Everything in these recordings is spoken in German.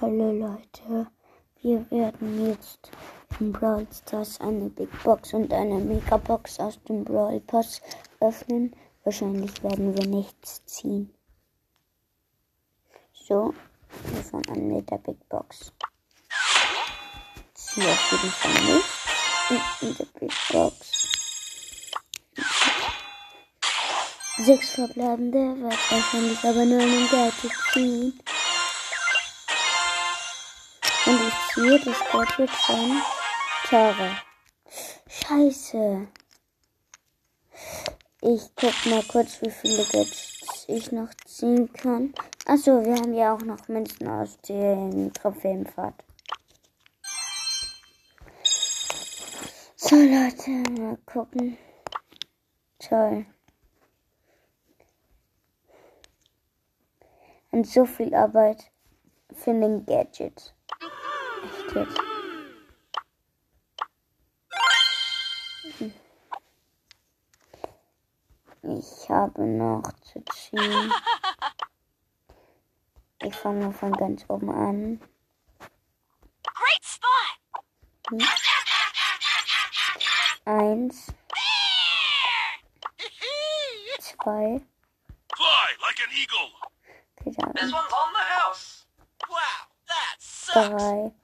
Hallo Leute, wir werden jetzt in Brawl Stars eine Big Box und eine Mega Box aus dem Brawl Pass öffnen. Wahrscheinlich werden wir nichts ziehen. So, wir fangen an mit der Big Box. Zieh auf jeden Fall nicht. Und in der Big Box. Sechs verbleibende, wird wahrscheinlich aber nur einen Gadget ziehen. Und ich ziehe das Gadget von Tara. Scheiße. Ich guck mal kurz, wie viele Gadgets ich noch ziehen kann. Achso, wir haben ja auch noch Münzen aus den Trophäenpfad. So, Leute, mal gucken. Toll. Und so viel Arbeit für den Gadget. Jetzt. Hm. Ich habe noch zu ziehen. Ich fange von ganz oben an. Great spot! Eins, zwei, Fly like an eagle. okay, dann This one's on the house. Wow, that sucks. drei!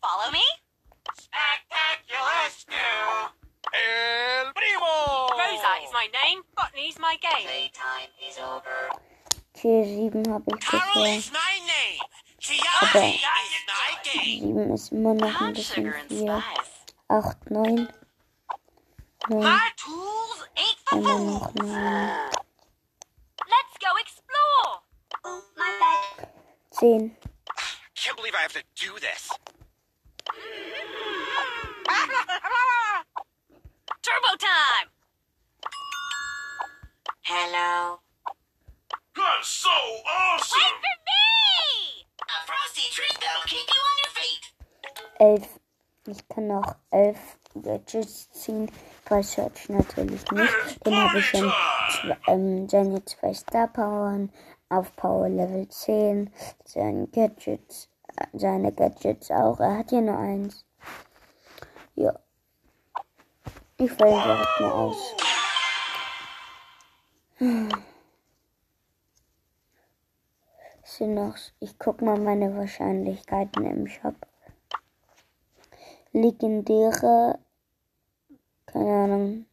my name, Botany's my game. Playtime is over. T7 habe ich bisher. Aber 7 ist immer noch ein bisschen viel. 8, 9. 9. Und dann noch 9. 10. Hello. That's so awesome. Wait for me! A frosty treat that'll keep you on your feet. elf. Ich kann noch elf Gadgets ziehen. Bei Search natürlich nicht. Den habe ich schon zwei, ähm, seine zwei Star Powern auf Power Level 10. Seine Gadgets, äh, seine Gadgets auch. Er hat hier nur eins. Ja. Ich wähle direkt mal aus. Sind noch, ich guck mal meine Wahrscheinlichkeiten im Shop. Legendäre, keine Ahnung,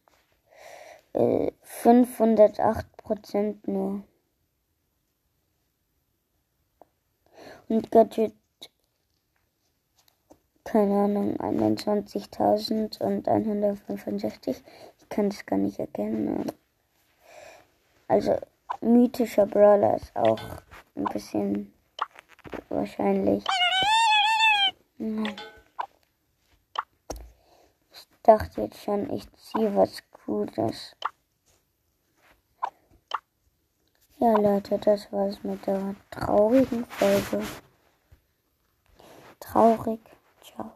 äh, 508% nur. Und Gadget, keine Ahnung, 21.165. Ich kann das gar nicht erkennen. Also, mythischer Brawler ist auch ein bisschen wahrscheinlich. Ich dachte jetzt schon, ich ziehe was Gutes. Ja, Leute, das war's mit der traurigen Folge. Traurig. Ciao.